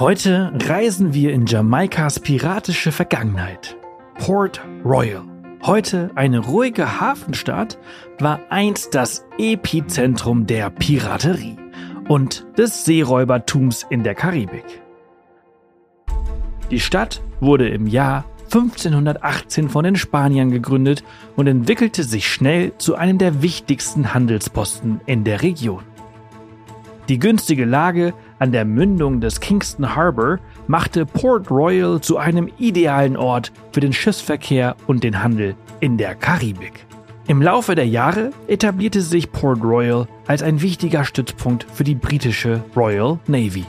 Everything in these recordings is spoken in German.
Heute reisen wir in Jamaikas piratische Vergangenheit. Port Royal. Heute eine ruhige Hafenstadt, war einst das Epizentrum der Piraterie und des Seeräubertums in der Karibik. Die Stadt wurde im Jahr 1518 von den Spaniern gegründet und entwickelte sich schnell zu einem der wichtigsten Handelsposten in der Region. Die günstige Lage an der Mündung des Kingston Harbor machte Port Royal zu einem idealen Ort für den Schiffsverkehr und den Handel in der Karibik. Im Laufe der Jahre etablierte sich Port Royal als ein wichtiger Stützpunkt für die britische Royal Navy.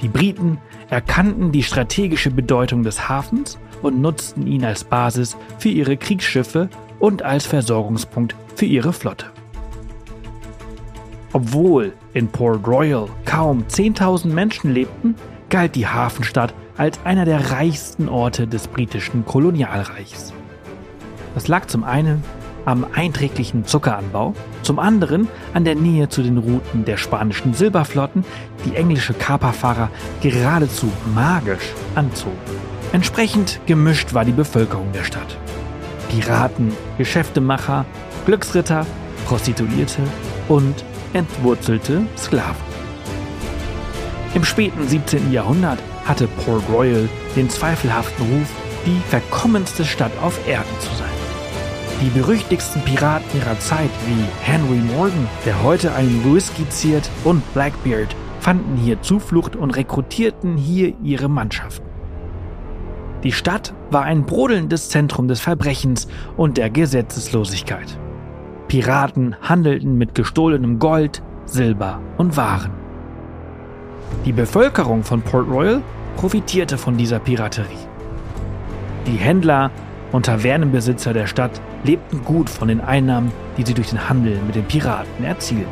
Die Briten erkannten die strategische Bedeutung des Hafens und nutzten ihn als Basis für ihre Kriegsschiffe und als Versorgungspunkt für ihre Flotte. Obwohl in Port Royal kaum 10.000 Menschen lebten, galt die Hafenstadt als einer der reichsten Orte des britischen Kolonialreichs. Das lag zum einen am einträglichen Zuckeranbau, zum anderen an der Nähe zu den Routen der spanischen Silberflotten, die englische Kaperfahrer geradezu magisch anzogen. Entsprechend gemischt war die Bevölkerung der Stadt. Piraten, Geschäftemacher, Glücksritter, Prostituierte und entwurzelte Sklaven. Im späten 17. Jahrhundert hatte Port Royal den zweifelhaften Ruf, die verkommenste Stadt auf Erden zu sein. Die berüchtigsten Piraten ihrer Zeit wie Henry Morgan, der heute einen Whisky ziert, und Blackbeard fanden hier Zuflucht und rekrutierten hier ihre Mannschaften. Die Stadt war ein brodelndes Zentrum des Verbrechens und der Gesetzeslosigkeit. Piraten handelten mit gestohlenem Gold, Silber und Waren. Die Bevölkerung von Port Royal profitierte von dieser Piraterie. Die Händler und Tavernenbesitzer der Stadt lebten gut von den Einnahmen, die sie durch den Handel mit den Piraten erzielten.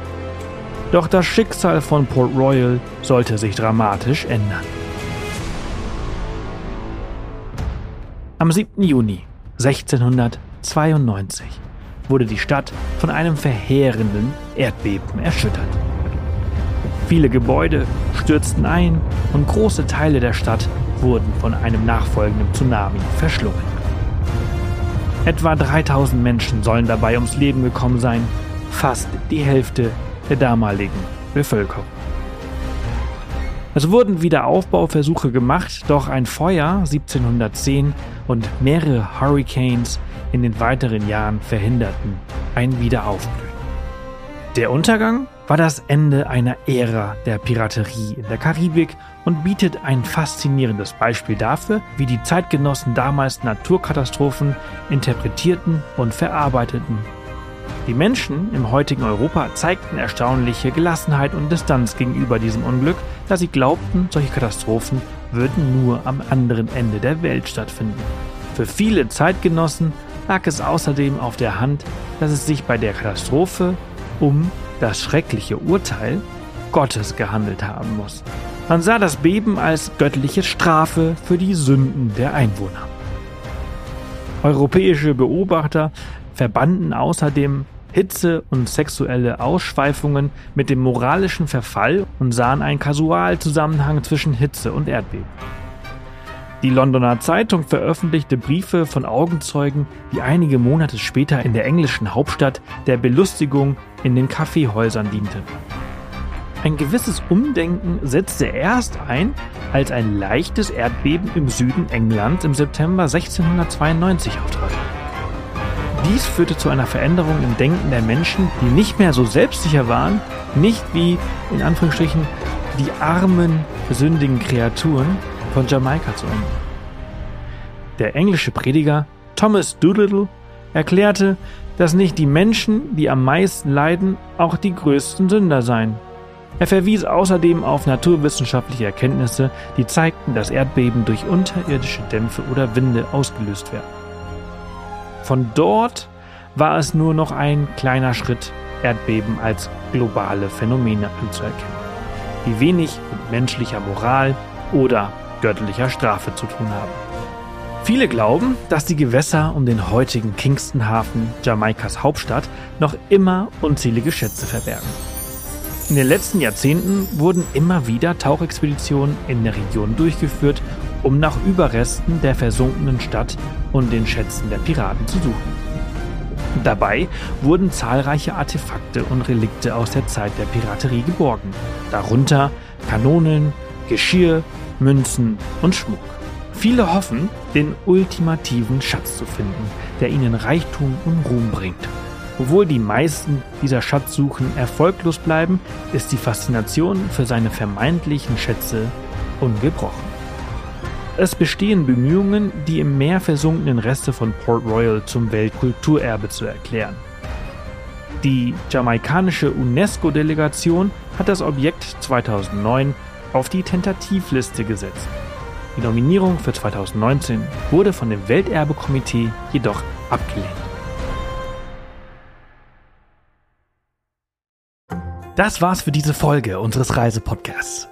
Doch das Schicksal von Port Royal sollte sich dramatisch ändern. Am 7. Juni 1692 wurde die Stadt von einem verheerenden Erdbeben erschüttert. Viele Gebäude stürzten ein und große Teile der Stadt wurden von einem nachfolgenden Tsunami verschlungen. Etwa 3000 Menschen sollen dabei ums Leben gekommen sein, fast die Hälfte der damaligen Bevölkerung. Es wurden Wiederaufbauversuche gemacht, doch ein Feuer 1710 und mehrere Hurricanes in den weiteren Jahren verhinderten ein Wiederaufblühen. Der Untergang war das Ende einer Ära der Piraterie in der Karibik und bietet ein faszinierendes Beispiel dafür, wie die Zeitgenossen damals Naturkatastrophen interpretierten und verarbeiteten. Die Menschen im heutigen Europa zeigten erstaunliche Gelassenheit und Distanz gegenüber diesem Unglück, da sie glaubten, solche Katastrophen würden nur am anderen Ende der Welt stattfinden. Für viele Zeitgenossen lag es außerdem auf der Hand, dass es sich bei der Katastrophe um das schreckliche Urteil Gottes gehandelt haben muss. Man sah das Beben als göttliche Strafe für die Sünden der Einwohner. Europäische Beobachter verbanden außerdem Hitze und sexuelle Ausschweifungen mit dem moralischen Verfall und sahen einen Kasualzusammenhang zwischen Hitze und Erdbeben. Die Londoner Zeitung veröffentlichte Briefe von Augenzeugen, die einige Monate später in der englischen Hauptstadt der Belustigung in den Kaffeehäusern diente. Ein gewisses Umdenken setzte erst ein, als ein leichtes Erdbeben im Süden Englands im September 1692 auftrat. Dies führte zu einer Veränderung im Denken der Menschen, die nicht mehr so selbstsicher waren, nicht wie in Anführungsstrichen die armen, sündigen Kreaturen von Jamaika zu enden. Der englische Prediger Thomas Doolittle erklärte, dass nicht die Menschen, die am meisten leiden, auch die größten Sünder seien. Er verwies außerdem auf naturwissenschaftliche Erkenntnisse, die zeigten, dass Erdbeben durch unterirdische Dämpfe oder Winde ausgelöst werden. Von dort war es nur noch ein kleiner Schritt, Erdbeben als globale Phänomene anzuerkennen, die wenig mit menschlicher Moral oder göttlicher Strafe zu tun haben. Viele glauben, dass die Gewässer um den heutigen Kingston-Hafen, Jamaikas Hauptstadt, noch immer unzählige Schätze verbergen. In den letzten Jahrzehnten wurden immer wieder Tauchexpeditionen in der Region durchgeführt, um nach Überresten der versunkenen Stadt und den Schätzen der Piraten zu suchen. Dabei wurden zahlreiche Artefakte und Relikte aus der Zeit der Piraterie geborgen, darunter Kanonen, Geschirr, Münzen und Schmuck. Viele hoffen, den ultimativen Schatz zu finden, der ihnen Reichtum und Ruhm bringt. Obwohl die meisten dieser Schatzsuchen erfolglos bleiben, ist die Faszination für seine vermeintlichen Schätze ungebrochen. Es bestehen Bemühungen, die im Meer versunkenen Reste von Port Royal zum Weltkulturerbe zu erklären. Die jamaikanische UNESCO-Delegation hat das Objekt 2009 auf die Tentativliste gesetzt. Die Nominierung für 2019 wurde von dem Welterbekomitee jedoch abgelehnt. Das war's für diese Folge unseres Reisepodcasts.